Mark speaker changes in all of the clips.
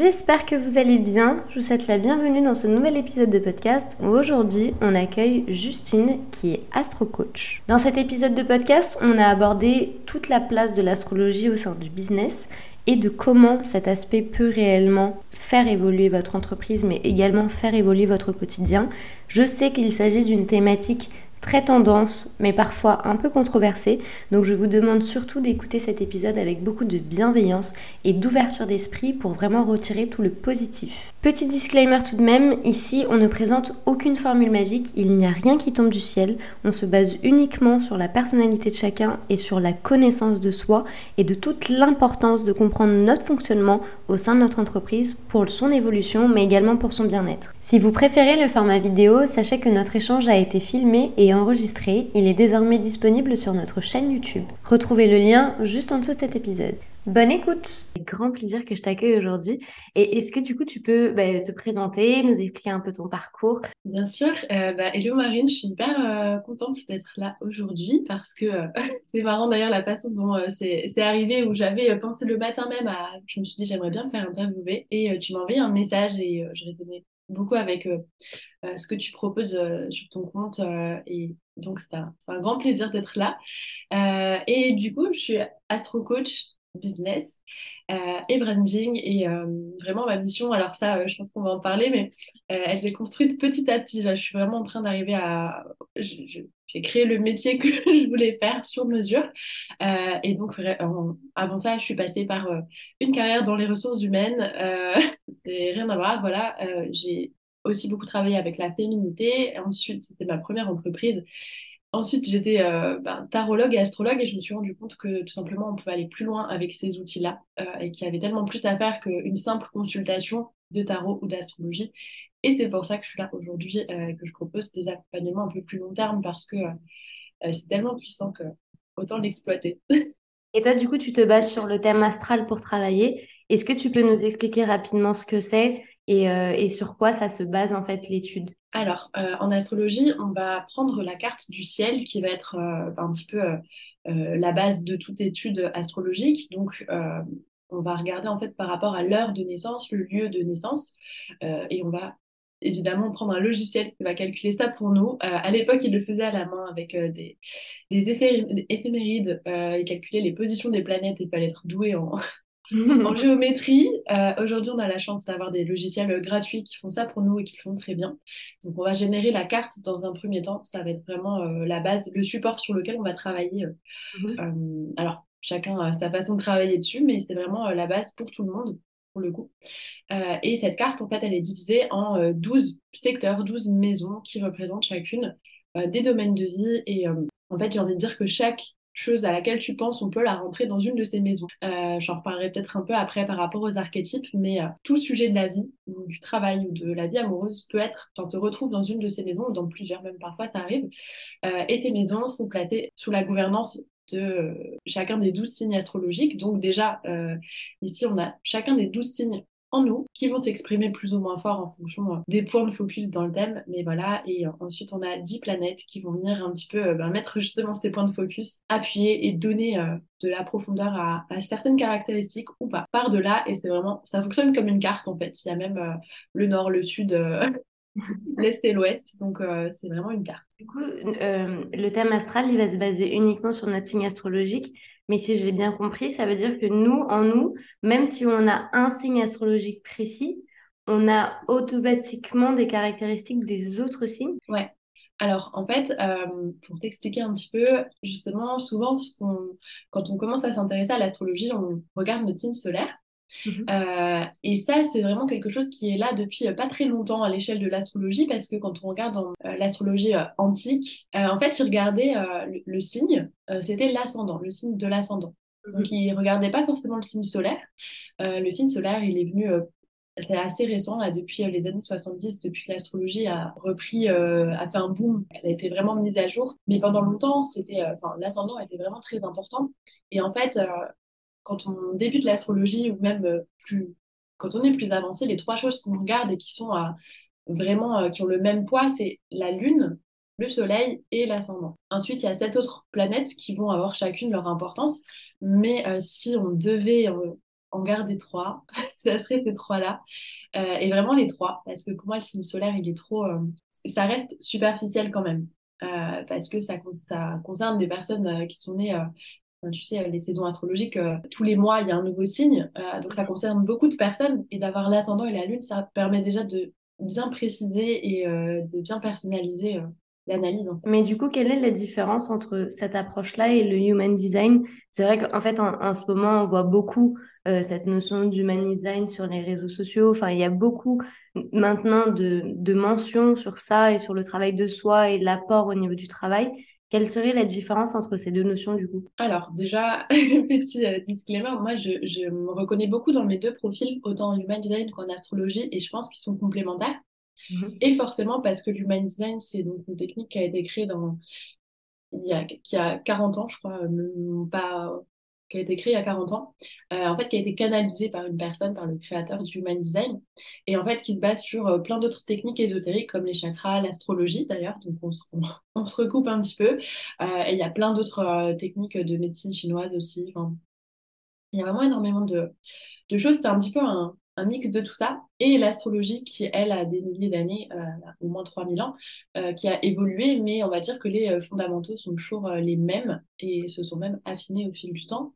Speaker 1: J'espère que vous allez bien. Je vous souhaite la bienvenue dans ce nouvel épisode de podcast où aujourd'hui on accueille Justine qui est astro-coach. Dans cet épisode de podcast, on a abordé toute la place de l'astrologie au sein du business et de comment cet aspect peut réellement faire évoluer votre entreprise mais également faire évoluer votre quotidien. Je sais qu'il s'agit d'une thématique très tendance, mais parfois un peu controversée. Donc je vous demande surtout d'écouter cet épisode avec beaucoup de bienveillance et d'ouverture d'esprit pour vraiment retirer tout le positif. Petit disclaimer tout de même, ici on ne présente aucune formule magique, il n'y a rien qui tombe du ciel, on se base uniquement sur la personnalité de chacun et sur la connaissance de soi et de toute l'importance de comprendre notre fonctionnement au sein de notre entreprise pour son évolution mais également pour son bien-être. Si vous préférez le format vidéo, sachez que notre échange a été filmé et enregistré, il est désormais disponible sur notre chaîne YouTube. Retrouvez le lien juste en dessous de cet épisode. Bonne écoute Grand plaisir que je t'accueille aujourd'hui. Et est-ce que du coup tu peux bah, te présenter, nous expliquer un peu ton parcours?
Speaker 2: Bien sûr. Euh, bah, hello Marine, je suis hyper euh, contente d'être là aujourd'hui parce que euh, c'est marrant d'ailleurs la façon dont c'est arrivé où j'avais pensé le matin même à... Je me suis dit j'aimerais bien me faire interviewer et tu m'as envoyé un message et je résonnais beaucoup avec ce que tu proposes sur ton compte et donc c'est un, un, grand plaisir d'être là. et du coup, je suis astro coach business euh, et branding. Et euh, vraiment, ma mission, alors ça, euh, je pense qu'on va en parler, mais elle s'est construite petit à petit. Là, je suis vraiment en train d'arriver à... J'ai créé le métier que je voulais faire sur mesure. et donc, avant ça, je suis passée par une carrière dans les ressources humaines. C'est rien à voir. Voilà, j'ai aussi beaucoup travaillé avec la féminité. ensuite, c'était ma première entreprise. Ensuite, j'étais euh, ben, tarologue et astrologue et je me suis rendu compte que tout simplement on pouvait aller plus loin avec ces outils-là euh, et qu'il y avait tellement plus à faire qu'une simple consultation de tarot ou d'astrologie. Et c'est pour ça que je suis là aujourd'hui euh, et que je propose des accompagnements un peu plus long terme parce que c'est tellement puissant que autant l'exploiter.
Speaker 1: Et toi, du coup, tu te bases sur le thème astral pour travailler. Est-ce que tu peux nous expliquer rapidement ce que c'est et, et sur quoi ça se base en fait l'étude?
Speaker 2: Alors, euh, en astrologie, on va prendre la carte du ciel qui va être euh, un petit peu euh, la base de toute étude astrologique. Donc, on va regarder en fait par rapport à l'heure de naissance, le lieu de naissance, et on va évidemment prendre un logiciel qui va calculer ça pour nous. à l'époque, il le faisait à la main avec des, des éphémérides. il calculait les positions des planètes et il fallait être doué en, en géométrie, euh, aujourd'hui, on a la chance d'avoir des logiciels gratuits qui font ça pour nous et qui le font très bien. Donc, on va générer la carte dans un premier temps. Ça va être vraiment euh, la base, le support sur lequel on va travailler. Mhm. alors, chacun a sa façon de travailler dessus, mais c'est vraiment la base pour tout le monde, pour le coup. et cette carte, en fait, elle est divisée en 12 secteurs, 12 maisons qui représentent chacune des domaines de vie. Et en fait, j'ai envie de dire que chaque chose à laquelle tu penses, on peut la rentrer dans une de ces maisons. Euh, J'en reparlerai peut-être un peu après par rapport aux archétypes, mais euh, tout sujet de la vie, ou du travail, ou de la vie amoureuse peut être, tu te retrouves dans une de ces maisons, ou dans plusieurs, même parfois, tu euh, et tes maisons sont placées sous la gouvernance de chacun des douze signes astrologiques. Donc déjà, ici, on a chacun des douze signes en nous qui vont s'exprimer plus ou moins fort en fonction euh, des points de focus dans le thème. Mais voilà, et euh, ensuite on a 10 planètes qui vont venir un petit peu euh, ben, mettre justement ces points de focus, appuyer et donner de la profondeur à, certaines caractéristiques ou pas. Par de là, et c'est vraiment, ça fonctionne comme une carte en fait. Il y a même le nord, le sud. l'Est et l'Ouest, donc c'est vraiment une carte.
Speaker 1: Du coup, le thème astral, il va se baser uniquement sur notre signe astrologique, mais si je l'ai bien compris, ça veut dire que nous, en nous, même si on a un signe astrologique précis, on a automatiquement des caractéristiques des autres signes.
Speaker 2: Ouais. Alors, en fait, euh, pour t'expliquer un petit peu, justement, souvent, quand on commence à s'intéresser à l'astrologie, on regarde notre signe solaire. Mmh euh, et ça, c'est vraiment quelque chose qui est là depuis euh, pas très longtemps à l'échelle de l'astrologie, parce que quand on regarde euh, l'astrologie antique, en fait, ils regardaient le, signe, c'était l'ascendant, le signe de l'ascendant. Mmh Donc, ils ne regardaient pas forcément le signe solaire. le signe solaire, il est venu c'est assez récent, là, depuis les années 70, depuis que l'astrologie a repris, a fait un boom, elle a été vraiment mise à jour. Mais pendant longtemps, c'était, enfin, l'ascendant était vraiment très important. Et en fait, quand on débute l'astrologie ou même plus, quand on est plus avancé, les trois choses qu'on regarde et qui sont vraiment, qui ont le même poids, c'est la lune, le Soleil et l'ascendant. Ensuite, il y a sept autres planètes qui vont avoir chacune leur importance, mais euh, si on devait en garder trois, ça serait ces trois-là. Euh, et vraiment les trois, parce que pour moi, le signe solaire, il est trop... Euh, ça reste superficiel quand même, parce que ça, concerne des personnes qui sont nées... tu sais, les saisons astrologiques, tous les mois, il y a un nouveau signe. donc, ça concerne beaucoup de personnes. Et d'avoir l'ascendant et la lune, ça permet déjà de bien préciser et de bien personnaliser l'analyse.
Speaker 1: Mais du coup, quelle est la différence entre cette approche-là et le human design? C'est vrai qu'en fait, en, ce moment, on voit beaucoup euh, cette notion d'human design sur les réseaux sociaux. Enfin, il y a beaucoup maintenant de mentions sur ça et sur le travail de soi et l'apport au niveau du travail. Quelle serait la différence entre ces deux notions du coup?
Speaker 2: Alors déjà, petit euh, disclaimer, moi je, je, me reconnais beaucoup dans mes deux profils, autant en human design qu'en astrologie, et je pense qu'ils sont complémentaires. Mhm. Et forcément, parce que l'human design, c'est donc une technique qui a été créée dans, il y a, qui a 40 ans, je crois, pas, qui a été créée il y a 40 ans, euh, en fait, qui a été canalisée par une personne, par le créateur du human design, et en fait, qui se base sur euh, plein d'autres techniques ésotériques comme les chakras, l'astrologie d'ailleurs, donc on se, recoupe un petit peu, euh, et il y a plein d'autres techniques de médecine chinoise aussi. Il y a vraiment énormément de, choses. C'était un petit peu un, mix de tout ça, et l'astrologie qui, elle, a des milliers d'années, au moins 3000 ans, qui a évolué, mais on va dire que les fondamentaux sont toujours les mêmes et se sont même affinés au fil du temps.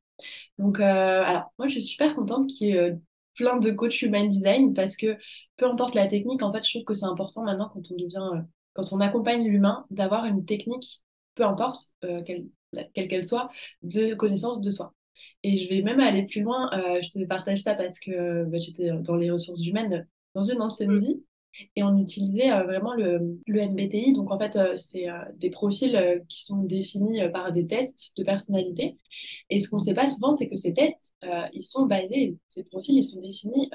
Speaker 2: Donc, alors, moi, je suis super contente qu'il y ait plein de coachs human design parce que peu importe la technique, en fait, je trouve que c'est important maintenant quand on devient, quand on accompagne l'humain, d'avoir une technique, peu importe quelle qu'elle soit, de connaissance de soi. Et je vais même aller plus loin. Euh, je te partage ça parce que bah, j'étais dans les ressources humaines dans une ancienne mm. vie. Et on utilisait euh, vraiment le, MBTI. Donc, en fait, euh, c'est des profils qui sont définis par des tests de personnalité. Et ce qu'on ne sait pas souvent, c'est que ces tests, ils sont basés, ces profils, ils sont définis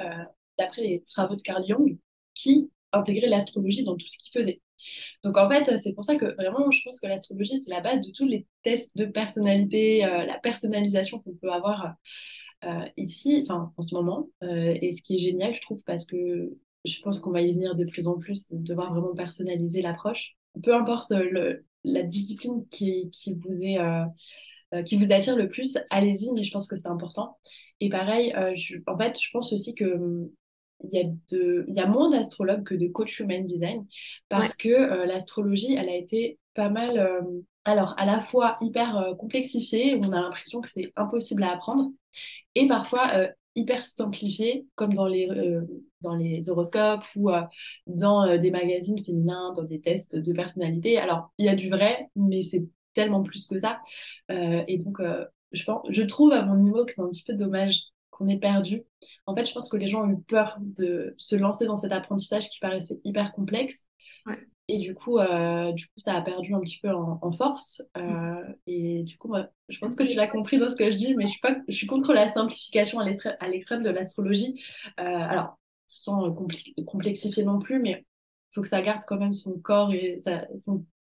Speaker 2: d'après les travaux de Carl Jung, qui intégraient l'astrologie dans tout ce qu'il faisait. Donc en fait, c'est pour ça que vraiment, je pense que l'astrologie, c'est la base de tous les tests de personnalité, euh, la personnalisation qu'on peut avoir euh, ici, enfin en ce moment. Euh, et ce qui est génial, je trouve, parce que je pense qu'on va y venir de plus en plus, de devoir vraiment personnaliser l'approche. Peu importe le, la discipline qui, qui vous est... qui vous attire le plus, allez-y, mais je pense que c'est important. Et pareil, en fait, je pense aussi que il y a, de, il y a moins d'astrologues que de coach human design parce que euh, l'astrologie, elle a été pas mal, euh, alors à la fois hyper euh, complexifiée, on a l'impression que c'est impossible à apprendre, et parfois hyper simplifiée, comme dans les, dans les horoscopes ou dans des magazines féminins, dans des tests de personnalité. Alors, il y a du vrai, mais c'est tellement plus que ça. et donc, je, pense, je trouve à mon niveau que c'est un petit peu dommage qu'on est perdu. En fait, je pense que les gens ont eu peur de se lancer dans cet apprentissage qui paraissait hyper complexe. Et du coup, euh, du coup, ça a perdu un petit peu en, force. Euh, mm. et du coup, je pense que tu l'as compris dans ce que je dis, mais je suis, pas, je suis contre la simplification à l'extrême de l'astrologie. Euh, alors, sans complexifier non plus, mais il faut que ça garde quand même son corps et sa,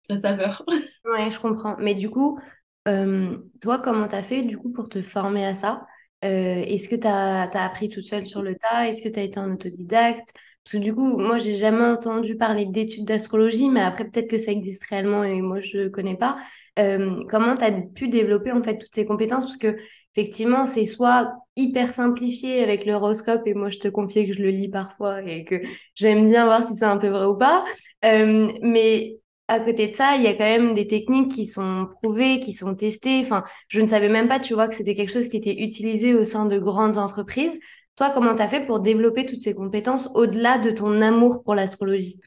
Speaker 2: sa saveur.
Speaker 1: Ouais, je comprends. Mais du coup, toi, comment tu as fait du coup pour te former à ça? Euh, est-ce que tu as, appris toute seule sur le tas? Est-ce que tu as été en autodidacte? Parce que du coup, moi, j'ai jamais entendu parler d'études d'astrologie, mais après, peut-être que ça existe réellement et moi, je ne connais pas. Euh, comment tu as pu développer en fait toutes ces compétences? Parce que effectivement, c'est soit hyper simplifié avec l'horoscope, et moi, je te confie que je le lis parfois et que j'aime bien voir si c'est un peu vrai ou pas. Euh, mais à côté de ça, il y a quand même des techniques qui sont prouvées, qui sont testées. Enfin, je ne savais même pas, tu vois, que c'était quelque chose qui était utilisé au sein de grandes entreprises. Toi, comment tu as fait pour développer toutes ces compétences au-delà de ton amour pour l'astrologie?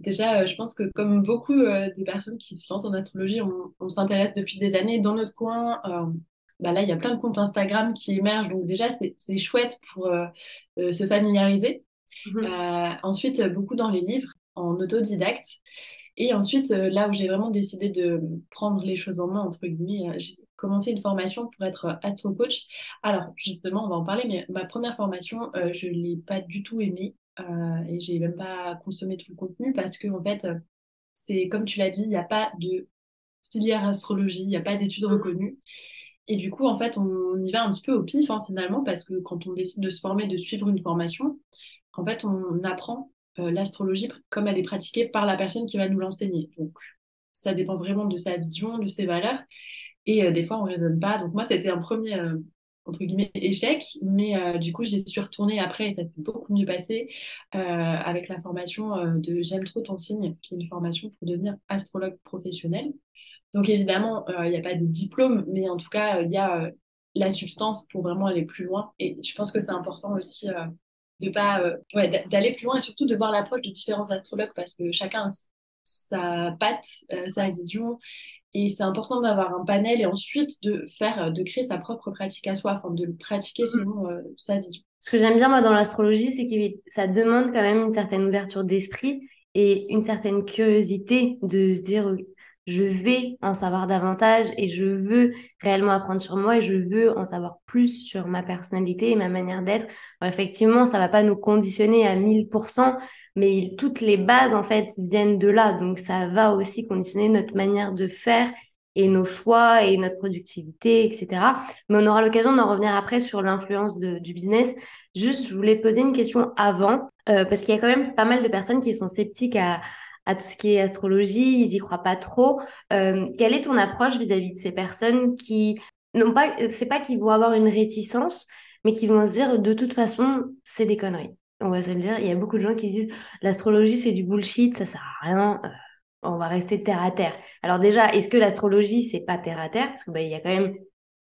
Speaker 2: Déjà, euh, je pense que comme beaucoup euh, de personnes qui se lancent en astrologie, on, s'intéresse depuis des années dans notre coin. Euh, bah là, il y a plein de comptes Instagram qui émergent, donc déjà, c'est chouette pour se familiariser. Mmh ensuite, beaucoup dans les livres, en autodidacte. Et ensuite, euh, là où j'ai vraiment décidé de prendre les choses en main, entre guillemets, euh, j'ai commencé une formation pour être astro coach. Alors, justement, on va en parler, mais ma première formation, euh, je ne l'ai pas du tout aimée. euh, et j'ai même pas consommé tout le contenu parce que en fait, c'est comme tu l'as dit, il n'y a pas de filière astrologie, il n'y a pas d'études mmh. reconnues. Et du coup, en fait, on, y va un petit peu au pif hein, finalement parce que quand on décide de se former, de suivre une formation, en fait, on apprend euh, l'astrologie comme elle est pratiquée par la personne qui va nous l'enseigner. Donc, ça dépend vraiment de sa vision, de ses valeurs. Et euh, des fois, on ne raisonne pas. Donc, moi, c'était un premier, euh, entre guillemets, échec. Mais du coup, j'y suis retournée après et ça s'est beaucoup mieux passé avec la formation de J'aime trop ton signe, qui est une formation pour devenir astrologue professionnel. Donc, évidemment, il n'y a pas de diplôme, mais en tout cas, il y a la substance pour vraiment aller plus loin. Et je pense que c'est important aussi de pas euh, ouais, d'aller plus loin et surtout de voir l'approche de différents astrologues parce que chacun a sa patte, euh, sa vision et c'est important d'avoir un panel et ensuite de faire euh, de créer sa propre pratique à soi, enfin de le pratiquer mm. selon sa vision.
Speaker 1: Ce que j'aime bien moi dans l'astrologie, c'est que ça demande quand même une certaine ouverture d'esprit et une certaine curiosité de se dire je vais en savoir davantage et je veux réellement apprendre sur moi et je veux en savoir plus sur ma personnalité et ma manière d'être. Effectivement, ça va pas nous conditionner à 1000%, mais toutes les bases, en fait, viennent de là. Donc, ça va aussi conditionner notre manière de faire et nos choix et notre productivité, etc. Mais on aura l'occasion d'en revenir après sur l'influence du business. Juste, je voulais poser une question avant, euh, parce qu'il y a quand même pas mal de personnes qui sont sceptiques à, à tout ce qui est astrologie, ils y croient pas trop. Euh, quelle est ton approche vis-à-vis de ces personnes qui n'ont pas, c'est pas qu'ils vont avoir une réticence, mais qui vont se dire de toute façon c'est des conneries. On va se le dire. Il y a beaucoup de gens qui disent l'astrologie c'est du bullshit, ça sert à rien. Euh, on va rester terre à terre. Alors déjà, est-ce que l'astrologie c'est pas terre à terre? Parce que bah, y a quand même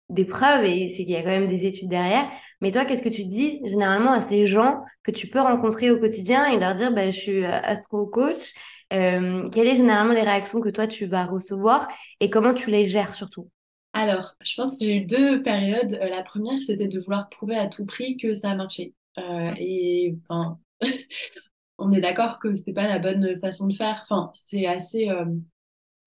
Speaker 1: des preuves et c'est qu'il y a quand même des études derrière. Mais toi, qu'est-ce que tu dis généralement à ces gens que tu peux rencontrer au quotidien et leur dire bah, je suis euh, astro coach euh, quelles sont généralement les réactions que toi tu vas recevoir et comment tu les gères surtout?
Speaker 2: Alors, je pense que j'ai eu deux périodes. Euh, la première, c'était de vouloir prouver à tout prix que ça a marché. Euh, et enfin, on est d'accord que c'est pas la bonne façon de faire. Enfin, c'est assez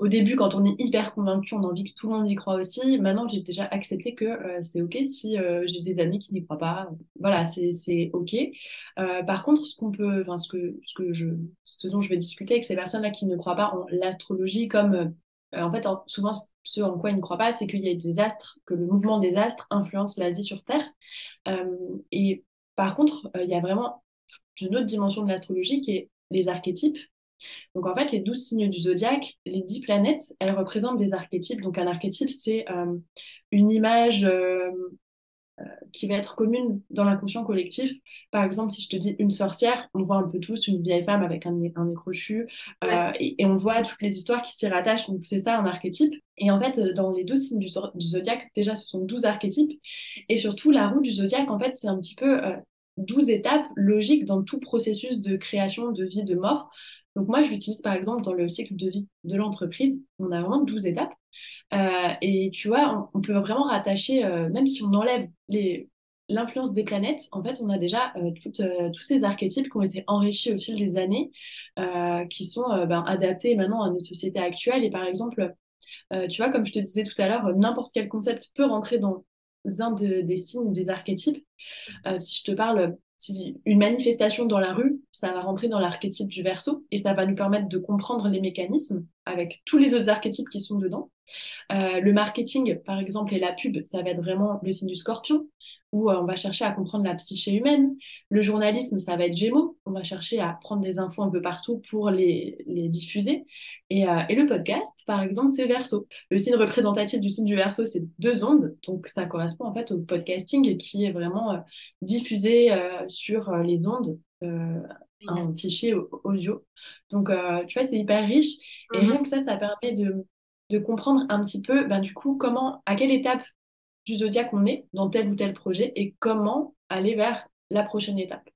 Speaker 2: au début, quand on est hyper convaincu, on a envie que tout le monde y croit aussi. Maintenant, j'ai déjà accepté que euh, c'est OK si euh, j'ai des amis qui n'y croient pas. Voilà, c'est OK. Euh, par contre, ce qu'on peut, enfin, ce que, ce que je, ce dont je vais discuter avec ces personnes-là qui ne croient pas en l'astrologie comme, en fait, souvent, ce en quoi ils ne croient pas, c'est qu'il y a des astres, que le mouvement des astres influence la vie sur Terre. et par contre, il y a vraiment une autre dimension de l'astrologie qui est les archétypes. Donc en fait, les douze signes du zodiaque, les dix planètes, elles représentent des archétypes. Donc un archétype, c'est euh, une image euh, euh, qui va être commune dans l'inconscient collectif. Par exemple, si je te dis une sorcière, on voit un peu tous une vieille femme avec un, un nez crochu et, on voit toutes les histoires qui s'y rattachent. Donc c'est ça un archétype. Et en fait, dans les douze signes du, du, zodiaque, déjà, ce sont douze archétypes. Et surtout, la roue du zodiaque, en fait, c'est un petit peu... 12 étapes logiques dans tout processus de création, de vie, de mort. Donc moi, je l'utilise par exemple dans le cycle de vie de l'entreprise. On a vraiment 12 étapes. Euh, et tu vois, on, peut vraiment rattacher, euh, même si on enlève l'influence des planètes, en fait, on a déjà euh, tous ces archétypes qui ont été enrichis au fil des années, qui sont ben, adaptés maintenant à notre société actuelle. Et par exemple, tu vois, comme je te disais tout à l'heure, n'importe quel concept peut rentrer dans un des signes des archétypes. si je te parle une manifestation dans la rue, ça va rentrer dans l'archétype du verso et ça va nous permettre de comprendre les mécanismes avec tous les autres archétypes qui sont dedans. Euh, le marketing, par exemple, et la pub, ça va être vraiment le signe du scorpion où euh, on va chercher à comprendre la psyché humaine. Le journalisme, ça va être Gémeaux. On va chercher à prendre des infos un peu partout pour les, les diffuser. Et, euh, et, le podcast, par exemple, c'est Verseau. Le signe représentatif du signe du Verseau, c'est deux ondes. Donc, ça correspond en fait au podcasting qui est vraiment euh, diffusé sur les ondes. un fichier audio. Donc, tu vois, c'est hyper riche. Et mm-hmm. rien que ça, ça permet de, de comprendre un petit peu, ben, du coup, comment, à quelle étape du zodiaque on est dans tel ou tel projet et comment aller vers la prochaine étape.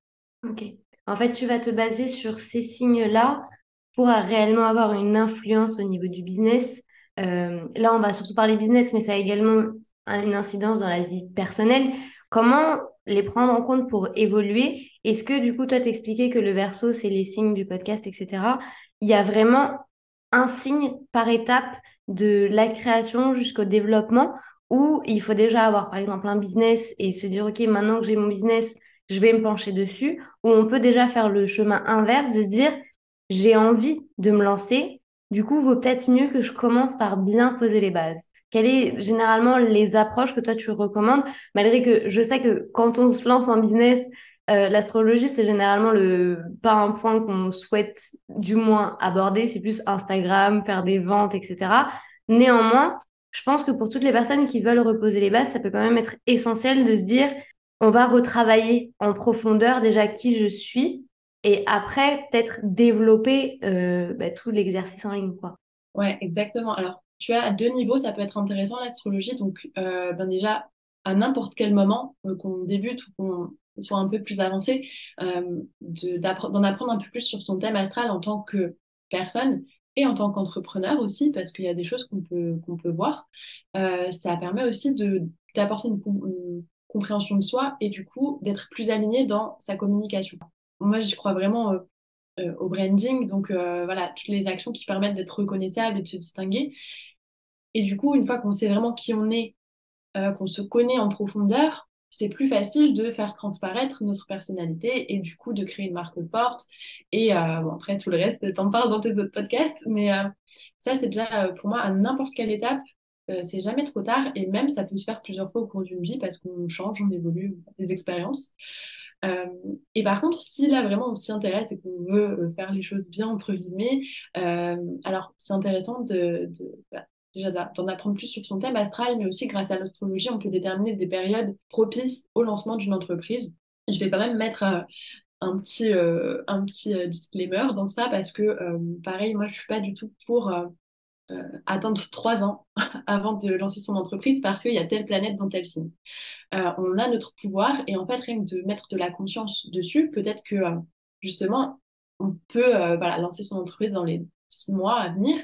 Speaker 1: Ok. En fait, tu vas te baser sur ces signes-là pour réellement avoir une influence au niveau du business. Euh, là, on va surtout parler business, mais ça a également une incidence dans la vie personnelle. Comment les prendre en compte pour évoluer? Est-ce que du coup, toi, t'expliquais que le verso, c'est les signes du podcast, etc. Il y a vraiment un signe par étape de la création jusqu'au développement ou il faut déjà avoir, par exemple, un business et se dire, OK, maintenant que j'ai mon business, je vais me pencher dessus, ou on peut déjà faire le chemin inverse de se dire, j'ai envie de me lancer, du coup, vaut peut-être mieux que je commence par bien poser les bases. Quelles sont généralement les approches que toi tu recommandes, malgré que je sais que quand on se lance en business, euh, l'astrologie, c'est généralement le pas un point qu'on souhaite du moins aborder, c'est plus Instagram, faire des ventes, etc. Néanmoins, je pense que pour toutes les personnes qui veulent reposer les bases, ça peut quand même être essentiel de se dire, on va retravailler en profondeur déjà qui je suis et après peut-être développer euh, bah, tout l'exercice en ligne. Quoi.
Speaker 2: Ouais, exactement. Alors, tu as deux niveaux, ça peut être intéressant l'astrologie. Donc, euh, ben déjà, à n'importe quel moment, qu'on débute ou qu'on soit un peu plus avancé, euh, d'en apprendre un peu plus sur son thème astral en tant que personne et en tant qu'entrepreneur aussi, parce qu'il y a des choses qu'on peut, qu'on peut voir. Euh, ça permet aussi d'apporter une, compréhension de soi et du coup d'être plus aligné dans sa communication. Moi, j'y crois vraiment euh, euh au branding, donc voilà, toutes les actions qui permettent d'être reconnaissable et de se distinguer. Et du coup, une fois qu'on sait vraiment qui on est, qu'on se connaît en profondeur, c'est plus facile de faire transparaître notre personnalité et du coup de créer une marque forte. Et euh, après, tout le reste, t'en parles dans tes autres podcasts, mais euh, ça, c'est déjà euh, pour moi à n'importe quelle étape. C'est jamais trop tard et même ça peut se faire plusieurs fois au cours d'une vie parce qu'on change, on évolue, des expériences. Et par contre, si là vraiment on s'y intéresse et qu'on veut faire les choses bien, entre guillemets, alors c'est intéressant de, bah, d'en apprendre plus sur son thème astral, mais aussi grâce à l'astrologie, on peut déterminer des périodes propices au lancement d'une entreprise. Je vais quand même mettre euh, un petit, euh, un petit euh, disclaimer dans ça parce que, pareil, moi, je suis pas du tout pour attendre trois ans avant de lancer son entreprise parce qu'il y a telle planète dans tel signe. on a notre pouvoir et en fait, rien que de mettre de la conscience dessus, peut-être que justement, on peut lancer son entreprise dans les six mois à venir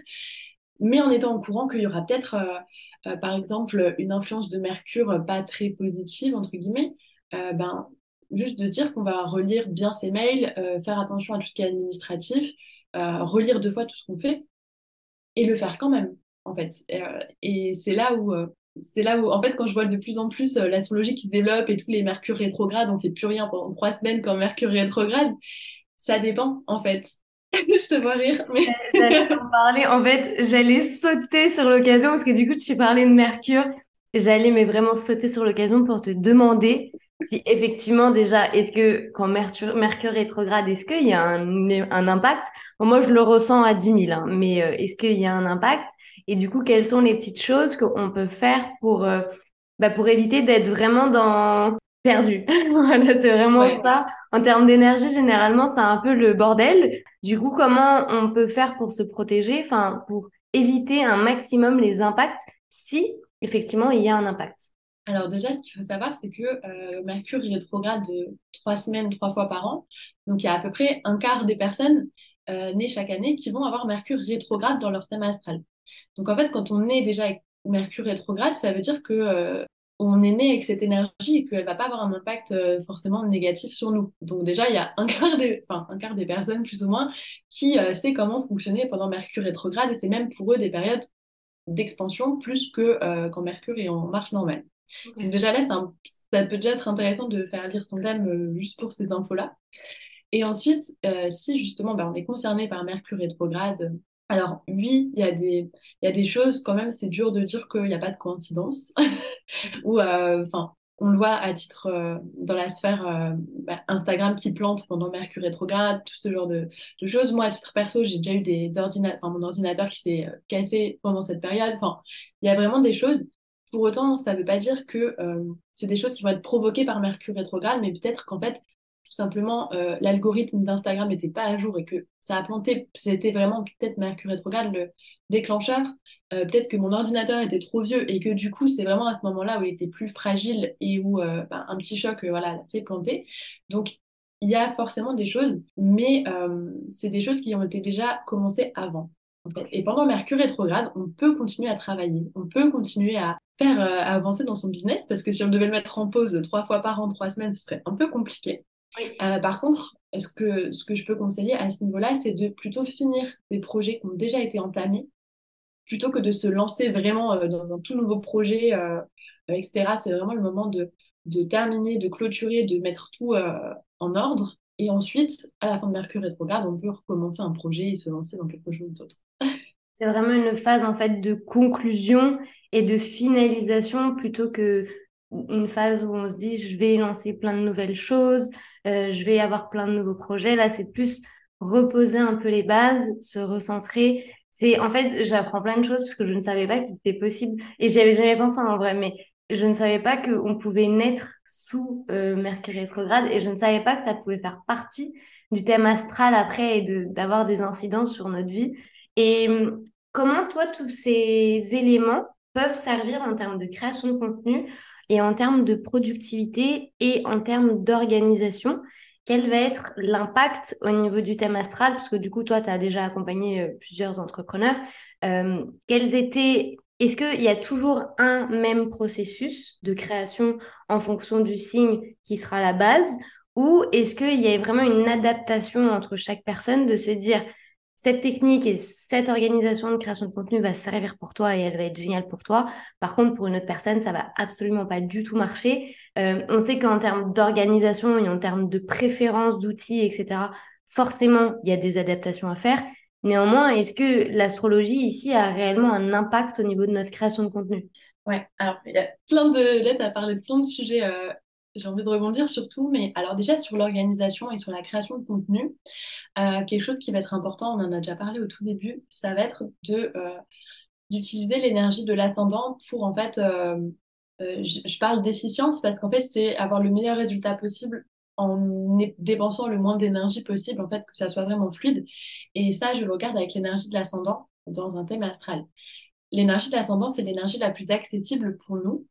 Speaker 2: mais en étant au courant qu'il y aura peut-être, euh, euh, par exemple, une influence de Mercure pas très positive, entre guillemets, euh, ben, juste de dire qu'on va relire bien ses mails, faire attention à tout ce qui est administratif, relire deux fois tout ce qu'on fait et le faire quand même, en fait. Et, c'est là où c'est là où, en fait, quand je vois de plus en plus l'astrologie qui se développe et tous les mercures rétrogrades, on fait plus rien pendant trois semaines quand Mercure rétrograde, ça dépend, en fait. je te vois rire. Mais...
Speaker 1: j'allais t'en parler. En fait, j'allais sauter sur l'occasion parce que du coup, tu parlais de Mercure. J'allais mais vraiment sauter sur l'occasion pour te demander si effectivement déjà, est-ce que quand Mercure, Mercure rétrograde, est-ce qu'il y a un, impact? Moi, je le ressens à 10 000, hein, mais euh, est-ce qu'il y a un impact? Et du coup, quelles sont les petites choses qu'on peut faire pour, euh, bah, pour éviter d'être vraiment dans perdu. voilà, c'est vraiment ça. En termes d'énergie, généralement, c'est un peu le bordel. Du coup, comment on peut faire pour se protéger, enfin, pour éviter un maximum les impacts si effectivement il y a un impact?
Speaker 2: Alors déjà, ce qu'il faut savoir, c'est que euh, Mercure il rétrograde de trois semaines, trois fois par an. Donc il y a à peu près un quart des personnes euh, nées chaque année qui vont avoir Mercure rétrograde dans leur thème astral. Donc en fait, quand on est déjà avec Mercure rétrograde, ça veut dire que euh, on est né avec cette énergie et qu'elle va pas avoir un impact euh, forcément négatif sur nous. Donc déjà, il y a un quart des, enfin, un quart des personnes plus ou moins qui euh, sait comment fonctionner pendant Mercure rétrograde et c'est même pour eux des périodes d'expansion plus que euh, quand Mercure est en marche normale. Donc déjà là, ça peut déjà être intéressant de faire lire son thème juste pour ces infos-là. Et ensuite, si justement ben, on est concerné par Mercure rétrograde alors oui, il y, a des, choses quand même, c'est dur de dire qu'il n'y a pas de coïncidence. Ou euh, enfin, on le voit à titre euh, dans la sphère euh, bah, Instagram qui plante pendant Mercure rétrograde, tout ce genre de, choses. Moi, à titre perso, j'ai déjà eu mon ordinateur qui s'est cassé pendant cette période. Enfin, il y a vraiment des choses. Pour autant, ça ne veut pas dire que c'est des choses qui vont être provoquées par Mercure rétrograde, mais peut-être qu'en fait, tout simplement euh, l'algorithme d'Instagram n'était pas à jour et que ça a planté, c'était vraiment peut-être Mercure rétrograde le déclencheur, euh, peut-être que mon ordinateur était trop vieux et que du coup c'est vraiment à ce moment-là où il était plus fragile et où euh, bah, un petit choc voilà l'a fait planter. Donc il y a forcément des choses, mais c'est des choses qui ont été déjà commencées avant. Et pendant Mercure rétrograde, on peut continuer à travailler, on peut continuer à faire avancer dans son business parce que si on devait le mettre en pause trois fois par an, trois semaines, ce serait un peu compliqué. Euh, par contre, ce que, je peux conseiller à ce niveau-là, c'est de plutôt finir des projets qui ont déjà été entamés, plutôt que de se lancer vraiment euh, dans un tout nouveau projet, euh, etc. C'est vraiment le moment de de terminer, de clôturer, de mettre tout en ordre. Et ensuite, à la fin de Mercure rétrograde, on peut recommencer un projet et se lancer dans quelque chose d'autre.
Speaker 1: C'est vraiment une phase en fait de conclusion et de finalisation plutôt que une phase où on se dit je vais lancer plein de nouvelles choses, euh, je vais avoir plein de nouveaux projets. Là, c'est plus reposer un peu les bases, se recentrer. C'est en fait, j'apprends plein de choses parce que je ne savais pas que c'était possible et j'avais jamais pensé en vrai, mais je ne savais pas qu'on pouvait naître sous euh, Mercure rétrograde et je ne savais pas que ça pouvait faire partie du thème astral après et d'avoir des incidences sur notre vie. Et hum, comment toi, tous ces éléments peuvent servir en termes de création de contenu et en termes de productivité et en termes d'organisation quel va être l'impact au niveau du thème astral? Parce que du coup, toi, tu as déjà accompagné euh, plusieurs entrepreneurs. Euh, quels étaient est-ce qu'il y a toujours un même processus de création en fonction du signe qui sera la base? Ou est-ce qu'il y a vraiment une adaptation entre chaque personne de se dire cette technique et cette organisation de création de contenu va servir pour toi et elle va être géniale pour toi. Par contre, pour une autre personne, ça va absolument pas du tout marcher. Euh, on sait qu'en termes d'organisation et en termes de préférence d'outils, etc., forcément, il y a des adaptations à faire. Néanmoins, est-ce que l'astrologie ici a réellement un impact au niveau de notre création de contenu?
Speaker 2: Ouais, alors il y a plein de lettres à parler de plein de sujets. Euh, j'ai envie de rebondir surtout, mais alors déjà sur l'organisation et sur la création de contenu, euh, quelque chose qui va être important, on en a déjà parlé au tout début, ça va être euh, d'utiliser l'énergie de l'ascendant pour en fait, je, je, parle d'efficience parce qu'en fait c'est avoir le meilleur résultat possible en dépensant le moins d'énergie possible, en fait, que ça soit vraiment fluide. Et ça, je le regarde avec l'énergie de l'ascendant dans un thème astral. L'énergie de l'ascendant, c'est l'énergie la plus accessible pour nous.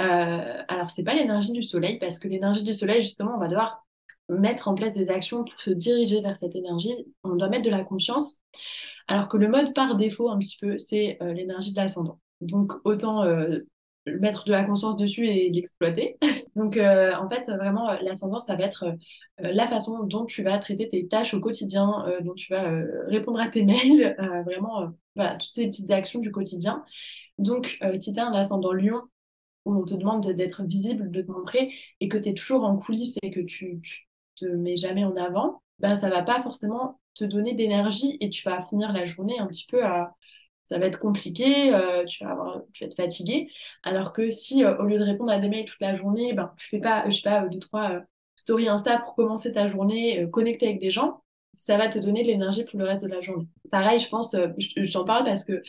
Speaker 2: Euh, alors, c'est pas l'énergie du soleil, parce que l'énergie du soleil, justement, on va devoir mettre en place des actions pour se diriger vers cette énergie. On doit mettre de la confiance. Alors que le mode par défaut, un petit peu, c'est euh, l'énergie de l'ascendant. Donc, autant euh, mettre de la conscience dessus et l'exploiter. Donc, euh, en fait, vraiment, l'ascendance, ça va être la façon dont tu vas traiter tes tâches au quotidien, dont tu vas répondre à tes mails, vraiment, voilà, toutes ces petites actions du quotidien. Donc, si tu as un ascendant lion, où on te demande d'être visible, de te montrer, et que tu es toujours en coulisses et que tu, te mets jamais en avant, ben, ça va pas forcément te donner d'énergie et tu vas finir la journée un petit peu à ça va être compliqué, euh, tu, vas tu être fatigué. Alors que si, euh, au lieu de répondre à des mails toute la journée, ben, tu fais pas, je sais pas, deux, trois stories Insta pour commencer ta journée, connecter avec des gens, ça va te donner de l'énergie pour le reste de la journée. Pareil, je pense, j'en parle parce que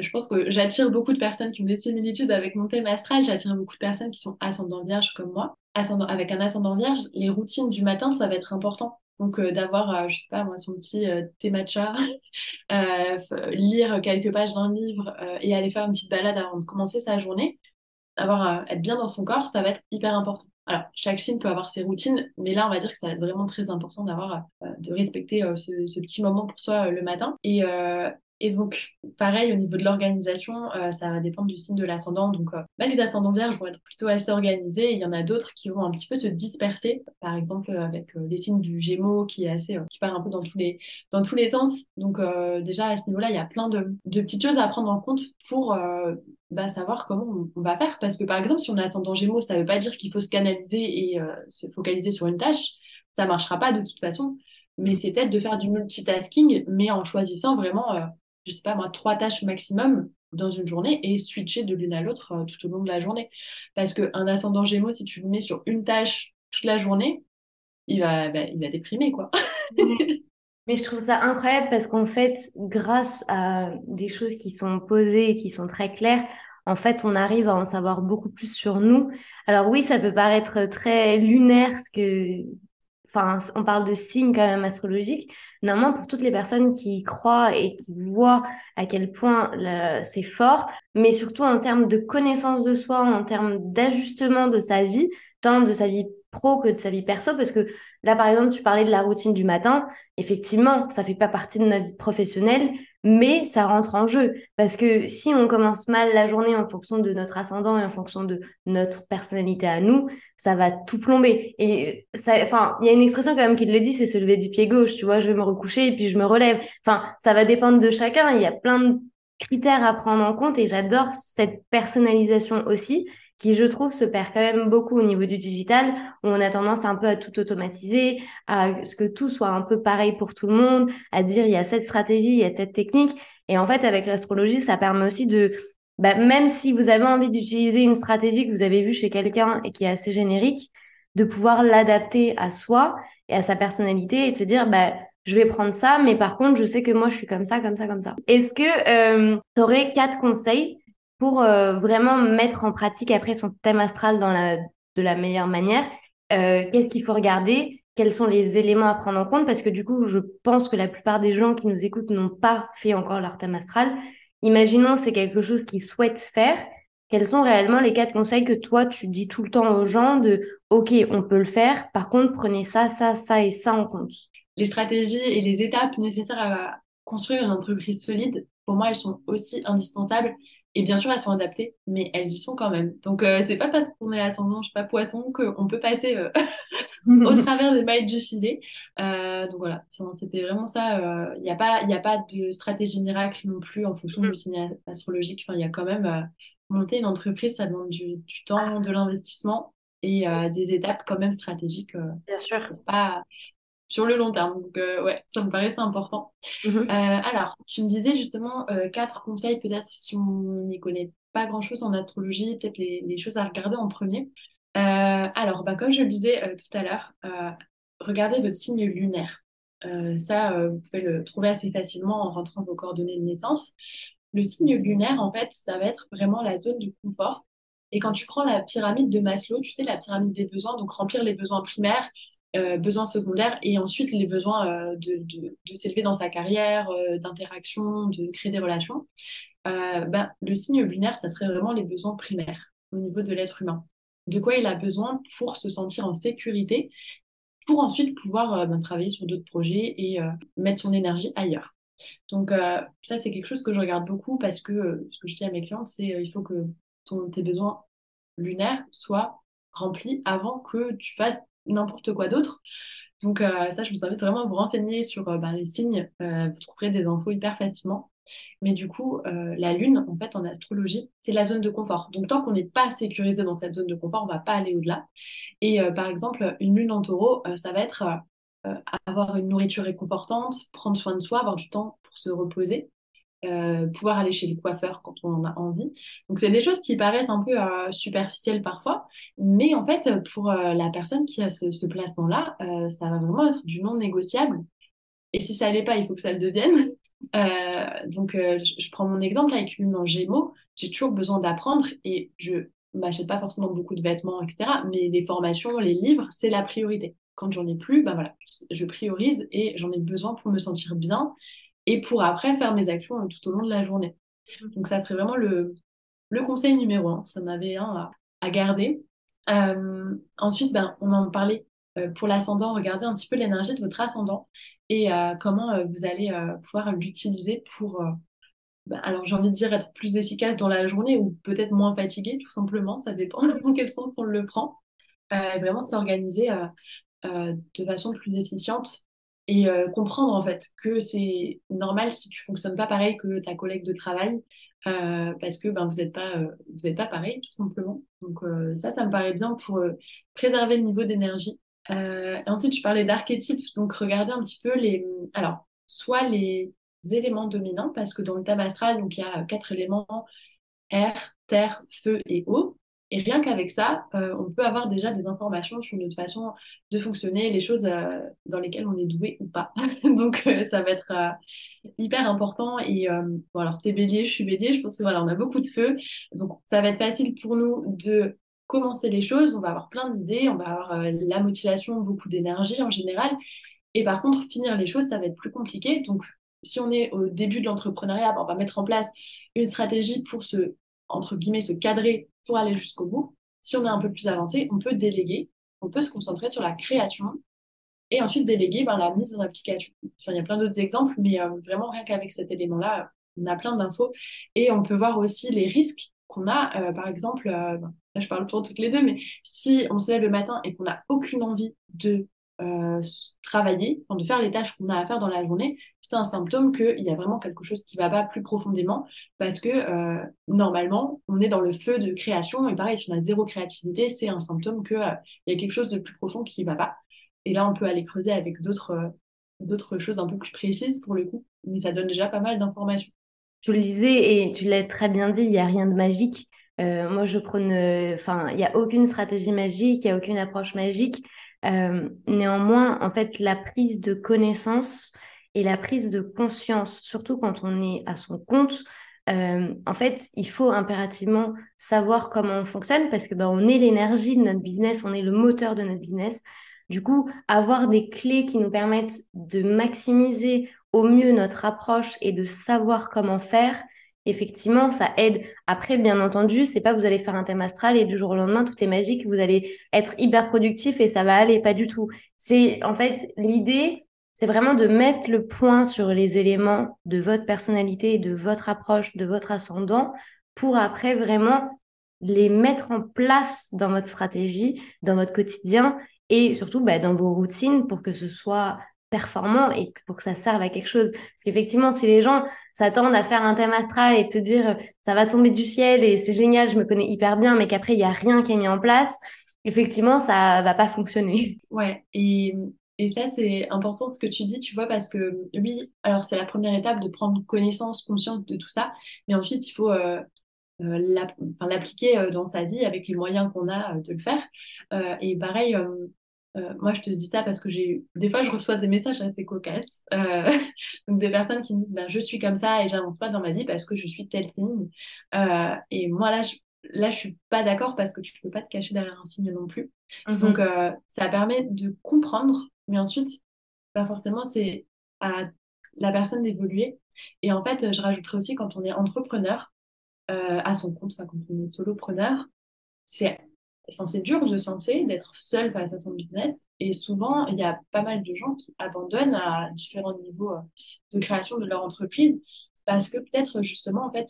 Speaker 2: je pense que j'attire beaucoup de personnes qui ont des similitudes avec mon thème astral, j'attire beaucoup de personnes qui sont ascendant vierge comme moi. Avec un ascendant vierge, les routines du matin, ça va être important. Donc euh, d'avoir, euh, je sais pas moi, son petit euh, thé matcha, lire quelques pages d'un livre et aller faire une petite balade avant de commencer sa journée, avoir être bien dans son corps, ça va être hyper important. Alors chaque signe peut avoir ses routines, mais là on va dire que ça va être vraiment très important d'avoir de respecter ce, ce, petit moment pour soi le matin. Et, et donc, pareil, au niveau de l'organisation, euh, ça va dépendre du signe de l'ascendant. Donc, euh, bah, les ascendants vierges vont être plutôt assez organisés. il y en a d'autres qui vont un petit peu se disperser. Par exemple, euh, avec les signes du Gémeaux qui est assez, qui part un peu dans tous les, dans tous les sens. Donc, déjà, à ce niveau-là, il y a plein de, de, petites choses à prendre en compte pour bah, savoir comment on, va faire. Parce que, par exemple, si on a ascendant Gémeaux, ça ne veut pas dire qu'il faut se canaliser et se focaliser sur une tâche. Ça marchera pas de toute façon mais c'est peut-être de faire du multitasking, mais en choisissant vraiment je sais pas moi, trois tâches maximum dans une journée et switcher de l'une à l'autre euh, tout au long de la journée. Parce qu'un ascendant Gémeaux, si tu le mets sur une tâche toute la journée, il va, bah, il va déprimer, quoi.
Speaker 1: Mais je trouve ça incroyable parce qu'en fait, grâce à des choses qui sont posées et qui sont très claires, en fait, on arrive à en savoir beaucoup plus sur nous. Alors oui, ça peut paraître très lunaire ce que enfin, on parle de signes quand même astrologiques. Normalement, pour toutes les personnes qui y croient et qui voient à quel point c'est fort, mais surtout en termes de connaissance de soi, en termes d'ajustement de sa vie, tant de sa vie pro que de sa vie perso parce que là par exemple tu parlais de la routine du matin. Effectivement ça fait pas partie de notre vie professionnelle mais ça rentre en jeu. Parce que si on commence mal la journée en fonction de notre ascendant et en fonction de notre personnalité à nous ça va tout plomber. Et ça enfin il y a une expression quand même qui le dit c'est se lever du pied gauche. Tu vois je vais me recoucher et puis je me relève. Enfin ça va dépendre de chacun. Il y a plein de critères à prendre en compte et j'adore cette personnalisation aussi qui, je trouve, se perd quand même beaucoup au niveau du digital, où on a tendance un peu à tout automatiser, à ce que tout soit un peu pareil pour tout le monde, à dire il y a cette stratégie, il y a cette technique. Et en fait, avec l'astrologie, ça permet aussi de, bah, même si vous avez envie d'utiliser une stratégie que vous avez vue chez quelqu'un et qui est assez générique, de pouvoir l'adapter à soi et à sa personnalité et de se dire, bah, je vais prendre ça, mais par contre, je sais que moi, je suis comme ça, comme ça, comme ça. Est-ce que euh, tu aurais quatre conseils pour euh, vraiment mettre en pratique après son thème astral dans de la meilleure manière euh, Qu'est-ce qu'il faut regarder Quels sont les éléments à prendre en compte Parce que du coup, je pense que la plupart des gens qui nous écoutent n'ont pas fait encore leur thème astral. Imaginons c'est quelque chose qu'ils souhaitent faire. Quels sont réellement les quatre conseils que toi, tu dis tout le temps aux gens de OK, on peut le faire. Par contre, prenez ça, ça, ça et ça en compte
Speaker 2: les stratégies et les étapes nécessaires à construire une entreprise solide, pour moi, elles sont aussi indispensables. Et bien sûr, elles sont adaptées, mais elles y sont quand même. Donc, euh, c'est pas parce qu'on est ascendant, je sais pas, poisson, qu'on peut passer euh, au travers des mailles du filet. Euh, donc voilà, c'était vraiment ça. Il n'y a, pas, a pas de stratégie miracle non plus en fonction du mm. signe astrologique. Enfin, il y a quand même monter une entreprise, ça demande du, du temps, de l'investissement et des étapes quand même stratégiques.
Speaker 1: Bien sûr.
Speaker 2: Pas, sur le long terme. Donc, euh, ouais, ça me paraissait important. Mhm. Euh, alors, tu me disais justement euh, quatre conseils, peut-être si on n'y connaît pas grand-chose en astrologie, peut-être les, choses à regarder en premier. alors, bah, comme je le disais tout à l'heure, regardez votre signe lunaire. ça, vous pouvez le trouver assez facilement en rentrant vos coordonnées de naissance. Le signe lunaire, en fait, ça va être vraiment la zone de confort. Et quand tu prends la pyramide de Maslow, tu sais, la pyramide des besoins, donc remplir les besoins primaires, euh, besoins secondaires et ensuite les besoins euh, de, de, s'élever dans sa carrière, euh, d'interaction, de créer des relations, ben, le signe lunaire, ça serait vraiment les besoins primaires au niveau de l'être humain. De quoi il a besoin pour se sentir en sécurité, pour ensuite pouvoir ben, travailler sur d'autres projets et mettre son énergie ailleurs. Donc ça, c'est quelque chose que je regarde beaucoup parce que ce que je dis à mes clientes, c'est il faut que ton, tes besoins lunaires soient remplis avant que tu fasses n'importe quoi d'autre. Donc euh, ça, je vous invite vraiment à vous renseigner sur euh, bah, les signes. Euh, vous trouverez des infos hyper facilement. Mais du coup, la Lune, en fait, en astrologie, c'est la zone de confort. Donc tant qu'on n'est pas sécurisé dans cette zone de confort, on va pas aller au-delà. Et par exemple, une Lune en taureau, ça va être avoir une nourriture réconfortante, prendre soin de soi, avoir du temps pour se reposer. Euh, pouvoir aller chez le coiffeur quand on en a envie. Donc c'est des choses qui paraissent un peu euh, superficielles parfois, mais en fait pour euh, la personne qui a ce, placement-là, ça va vraiment être du non négociable. Et si ça l'est pas, il faut que ça le devienne. donc je, prends mon exemple avec une en Gémeaux, j'ai toujours besoin d'apprendre et je m'achète pas forcément beaucoup de vêtements, etc. Mais les formations, les livres, c'est la priorité. Quand j'en ai plus, ben voilà, je priorise et j'en ai besoin pour me sentir bien et pour après faire mes actions euh, tout au long de la journée. Donc ça serait vraiment le, le conseil numéro un, si on avait un à, garder. Euh, ensuite, ben, on en parlait euh, pour l'ascendant, regardez un petit peu l'énergie de votre ascendant et comment vous allez pouvoir l'utiliser pour, ben, alors j'ai envie de dire être plus efficace dans la journée ou peut-être moins fatigué, tout simplement, ça dépend dans quel sens on le prend. vraiment s'organiser de façon plus efficiente et euh, comprendre en fait que c'est normal si tu fonctionnes pas pareil que ta collègue de travail euh, parce que ben vous n'êtes pas euh, vous êtes pas pareil tout simplement. Donc ça ça me paraît bien pour préserver le niveau d'énergie. Et ensuite tu parlais d'archétypes donc regardez un petit peu les alors soit les éléments dominants parce que dans le thème astral donc il y a quatre éléments air terre feu et eau et rien qu'avec ça, euh, on peut avoir déjà des informations sur notre façon de fonctionner, les choses euh, dans lesquelles on est doué ou pas. Donc, euh, ça va être hyper important. Et bon, alors, t'es bélier, je suis bélier, je pense que voilà, on a beaucoup de feu. Donc, ça va être facile pour nous de commencer les choses. On va avoir plein d'idées, on va avoir la motivation, beaucoup d'énergie en général. Et par contre, finir les choses, ça va être plus compliqué. Donc, si on est au début de l'entrepreneuriat, on va mettre en place une stratégie pour se entre guillemets, se cadrer pour aller jusqu'au bout. Si on est un peu plus avancé, on peut déléguer, on peut se concentrer sur la création et ensuite déléguer ben, la mise en application. Il y a plein d'autres exemples, mais euh, vraiment rien qu'avec cet élément-là, on a plein d'infos. Et on peut voir aussi les risques qu'on a. Euh, par exemple, euh, ben, là je parle pour toutes les deux, mais si on se lève le matin et qu'on n'a aucune envie de travailler, de faire les tâches qu'on a à faire dans la journée, c'est un symptôme qu'il y a vraiment quelque chose qui ne va pas plus profondément parce que euh, normalement, on est dans le feu de création et pareil, si on a zéro créativité, c'est un symptôme qu'il euh, y a quelque chose de plus profond qui ne va pas. Et là, on peut aller creuser avec d'autres euh, d'autres choses un peu plus précises pour le coup, mais ça donne déjà pas mal d'informations.
Speaker 1: Tu le disais et tu l'as très bien dit, il n'y a rien de magique. moi, je prône, enfin, il n'y a aucune stratégie magique, il n'y a aucune approche magique. néanmoins, en fait, la prise de connaissance, et la prise de conscience, surtout quand on est à son compte. Euh, en fait, il faut impérativement savoir comment on fonctionne parce que ben, on est l'énergie de notre business, on est le moteur de notre business. Du coup, avoir des clés qui nous permettent de maximiser au mieux notre approche et de savoir comment faire, effectivement, ça aide. Après, bien entendu, c'est pas vous allez faire un thème astral et du jour au lendemain, tout est magique, vous allez être hyper productif et ça va aller, pas du tout. C'est en fait l'idée, c'est vraiment de mettre le point sur les éléments de votre personnalité, de votre approche, de votre ascendant, pour après vraiment les mettre en place dans votre stratégie, dans votre quotidien et surtout bah, dans vos routines pour que ce soit performant et pour que ça serve à quelque chose. Parce qu'effectivement, si les gens s'attendent à faire un thème astral et te dire ça va tomber du ciel et c'est génial, je me connais hyper bien, mais qu'après il n'y a rien qui est mis en place, effectivement, ça va pas fonctionner.
Speaker 2: Ouais, et et ça, c'est important ce que tu dis, tu vois, parce que oui, alors c'est la première étape de prendre connaissance, conscience de tout ça, mais ensuite, il faut euh, euh, l'appliquer euh, dans sa vie avec les moyens qu'on a de le faire. et pareil, moi, je te dis ça parce que j'ai des fois, je reçois des messages assez cocasses, donc des personnes qui me disent, ben, je suis comme ça et j'avance pas dans ma vie parce que je suis telle signe. et moi, là, je, là, je suis pas d'accord parce que tu peux pas te cacher derrière un signe non plus. Mmh donc, ça permet de comprendre mais ensuite, pas forcément, c'est à la personne d'évoluer. Et en fait, je rajouterais aussi quand on est entrepreneur, euh, à son compte, quand on est solopreneur, c'est enfin, dur de se lancer, d'être seul face à son business. Et souvent, il y a pas mal de gens qui abandonnent à différents niveaux euh, de création de leur entreprise parce que peut-être justement, en fait,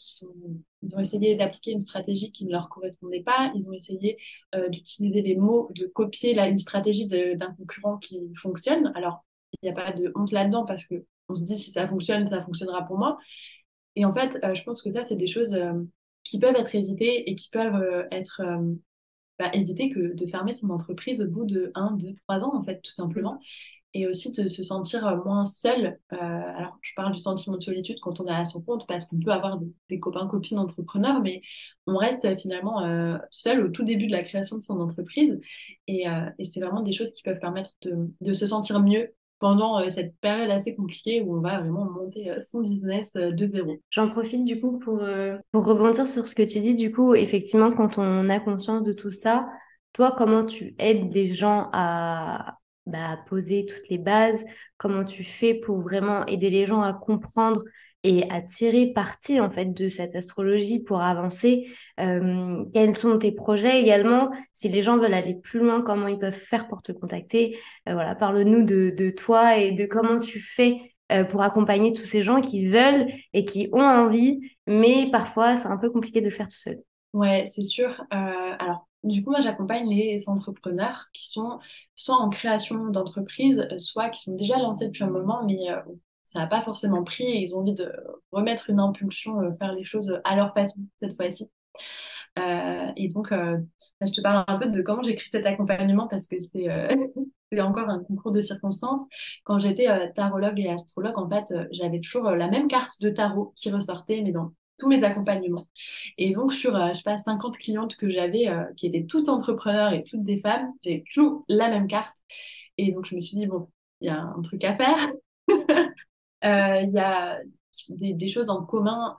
Speaker 2: ils, ont essayé d'appliquer une stratégie qui ne leur correspondait pas, ils ont essayé euh, d'utiliser les mots, de copier là, une stratégie d'un concurrent qui fonctionne. Alors, il n'y a pas de honte là-dedans parce que on se dit si ça fonctionne, ça fonctionnera pour moi. Et en fait, euh, je pense que ça, c'est des choses euh, qui peuvent être évitées et qui peuvent être bah, éviter que de fermer son entreprise au bout de 1, 2, 3 ans, en fait, tout simplement et aussi de se sentir euh, moins seul. Euh, alors, je parle du sentiment de solitude quand on est à son compte parce qu'on peut avoir des, copains, copines entrepreneurs, mais on reste euh, finalement seul au tout début de la création de son entreprise. Et, c'est vraiment des choses qui peuvent permettre de, de se sentir mieux pendant cette période assez compliquée où on va vraiment monter son business de zéro.
Speaker 1: J'en profite du coup pour, pour rebondir sur ce que tu dis. Du coup, effectivement, quand on a conscience de tout ça, toi, comment tu aides les gens à, bah, poser toutes les bases, comment tu fais pour vraiment aider les gens à comprendre et à tirer parti en fait de cette astrologie pour avancer. Euh, quels sont tes projets également? Si les gens veulent aller plus loin, comment ils peuvent faire pour te contacter? Euh, Voilà, parle-nous de, de, toi et de comment tu fais euh, pour accompagner tous ces gens qui veulent et qui ont envie, mais parfois c'est un peu compliqué de le faire tout seul.
Speaker 2: Ouais, c'est sûr. alors du coup, moi, j'accompagne les entrepreneurs qui sont soit en création d'entreprise, soit qui sont déjà lancés depuis un moment, mais euh, ça n'a pas forcément pris et ils ont envie de remettre une impulsion, euh, faire les choses à leur façon cette fois-ci. Euh, et donc, je te parle un peu de comment créé cet accompagnement parce que c'est encore un concours de circonstances. Quand j'étais tarologue et astrologue, en fait, j'avais toujours la même carte de tarot qui ressortait, mais dans tous mes accompagnements. Et donc, sur, euh, je sais pas, 50 clientes que j'avais, euh, qui étaient toutes entrepreneurs et toutes des femmes, j'ai toujours la même carte. Et donc, je me suis dit, bon, il y a un truc à faire. Euh, il y a des, choses en commun,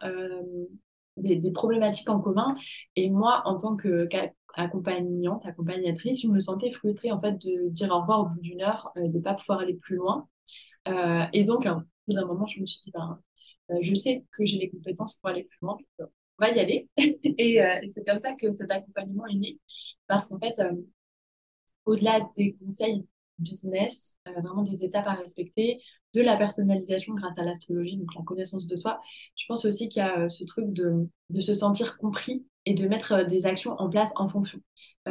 Speaker 2: des, problématiques en commun. Et moi, en tant qu'accompagnante, accompagnatrice, je me sentais frustrée, en fait, de dire au revoir au bout d'une heure, de ne pas pouvoir aller plus loin. et donc, à un moment, je me suis dit, ben, je sais que j'ai les compétences pour aller plus loin. On va y aller. Euh, et, c'est comme ça que cet accompagnement est né. Parce qu'en fait, euh, au-delà des conseils business, vraiment des étapes à respecter, de la personnalisation grâce à l'astrologie, donc la connaissance de soi, je pense aussi qu'il y a ce truc de, de, se sentir compris et de mettre des actions en place en fonction.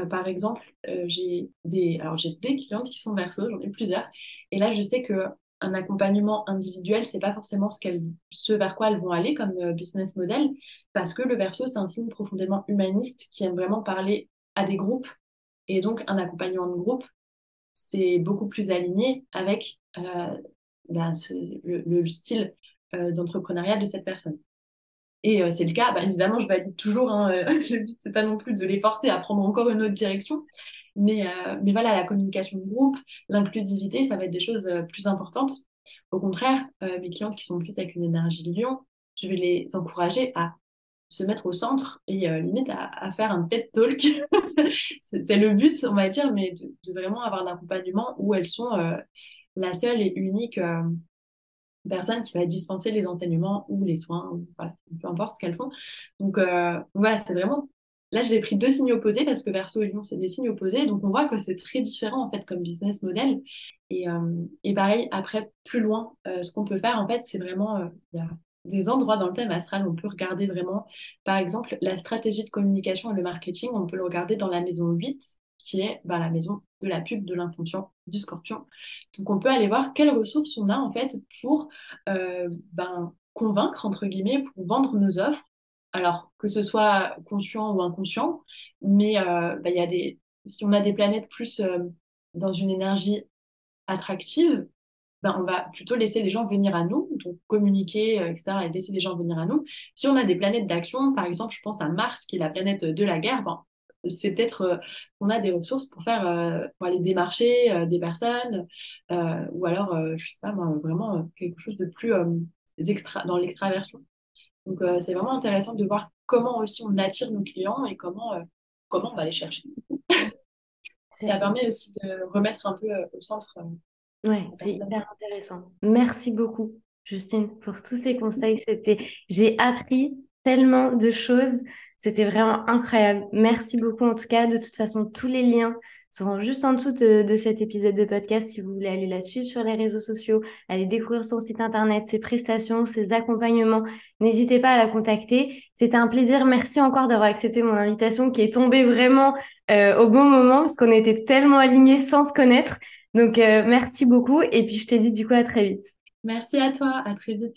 Speaker 2: par exemple, j'ai des, alors j'ai des clientes qui sont verso, j'en ai plusieurs, et là je sais que un accompagnement individuel, c'est pas forcément ce, vers quoi elles vont aller comme euh, business model, parce que le verso, c'est un signe profondément humaniste qui aime vraiment parler à des groupes. Et donc, un accompagnement de groupe, c'est beaucoup plus aligné avec euh, ben, le, style euh, d'entrepreneuriat de cette personne. Et c'est le cas, bah, évidemment, je valide toujours. Hein, c'est pas non plus de les forcer à prendre encore une autre direction, mais, euh, mais voilà, la communication de groupe, l'inclusivité, ça va être des choses euh, plus importantes. Au contraire, euh, mes clientes qui sont plus avec une énergie lion, je vais les encourager à se mettre au centre et limite à, faire un TED Talk. c'est le but, on va dire, mais de, vraiment avoir un accompagnement où elles sont la seule et unique personne qui va dispenser les enseignements ou les soins, peu importe ce qu'elles font. Donc voilà, c'est vraiment Là, j'ai pris deux signes opposés parce que Verseau et Lion, c'est des signes opposés. Donc, on voit que c'est très différent, en fait, comme business model. Et, euh, pareil, après, plus loin, euh, ce qu'on peut faire, en fait, c'est vraiment... Euh, il y a des endroits dans le thème astral où on peut regarder vraiment, par exemple, la stratégie de communication et le marketing, on peut le regarder dans la maison 8, qui est bah, la maison de la pub, de l'inconscient, du scorpion. Donc, on peut aller voir quelles ressources on a, en fait, pour ben, convaincre, entre guillemets, pour vendre nos offres alors que ce soit conscient ou inconscient, mais euh, bah, y a des, si on a des planètes plus euh, dans une énergie attractive, ben, on va plutôt laisser les gens venir à nous, donc communiquer, euh, etc., et laisser les gens venir à nous. Si on a des planètes d'action, par exemple, je pense à Mars, qui est la planète de la guerre, ben, c'est peut-être qu'on a des ressources pour faire pour aller démarcher des personnes ou alors je sais pas vraiment quelque chose de plus extra dans l'extraversion donc, euh, c'est vraiment intéressant de voir comment aussi on attire nos clients et comment, euh, comment on va les chercher. Ça permet aussi de remettre un peu euh, au centre.
Speaker 1: ouais, c'est hyper intéressant. Merci beaucoup, Justine, pour tous ces conseils. C'était, j'ai appris tellement de choses. C'était vraiment incroyable. Merci beaucoup en tout cas. De toute façon, tous les liens seront juste en dessous de, cet épisode de podcast si vous voulez aller la suivre sur les réseaux sociaux, aller découvrir son site internet, ses prestations, ses accompagnements. N'hésitez pas à la contacter. C'était un plaisir. Merci encore d'avoir accepté mon invitation qui est tombée vraiment euh, au bon moment parce qu'on était tellement alignés sans se connaître. Donc, euh, merci beaucoup. Et puis, je t'ai dit du coup à très vite.
Speaker 2: Merci à toi. À très vite.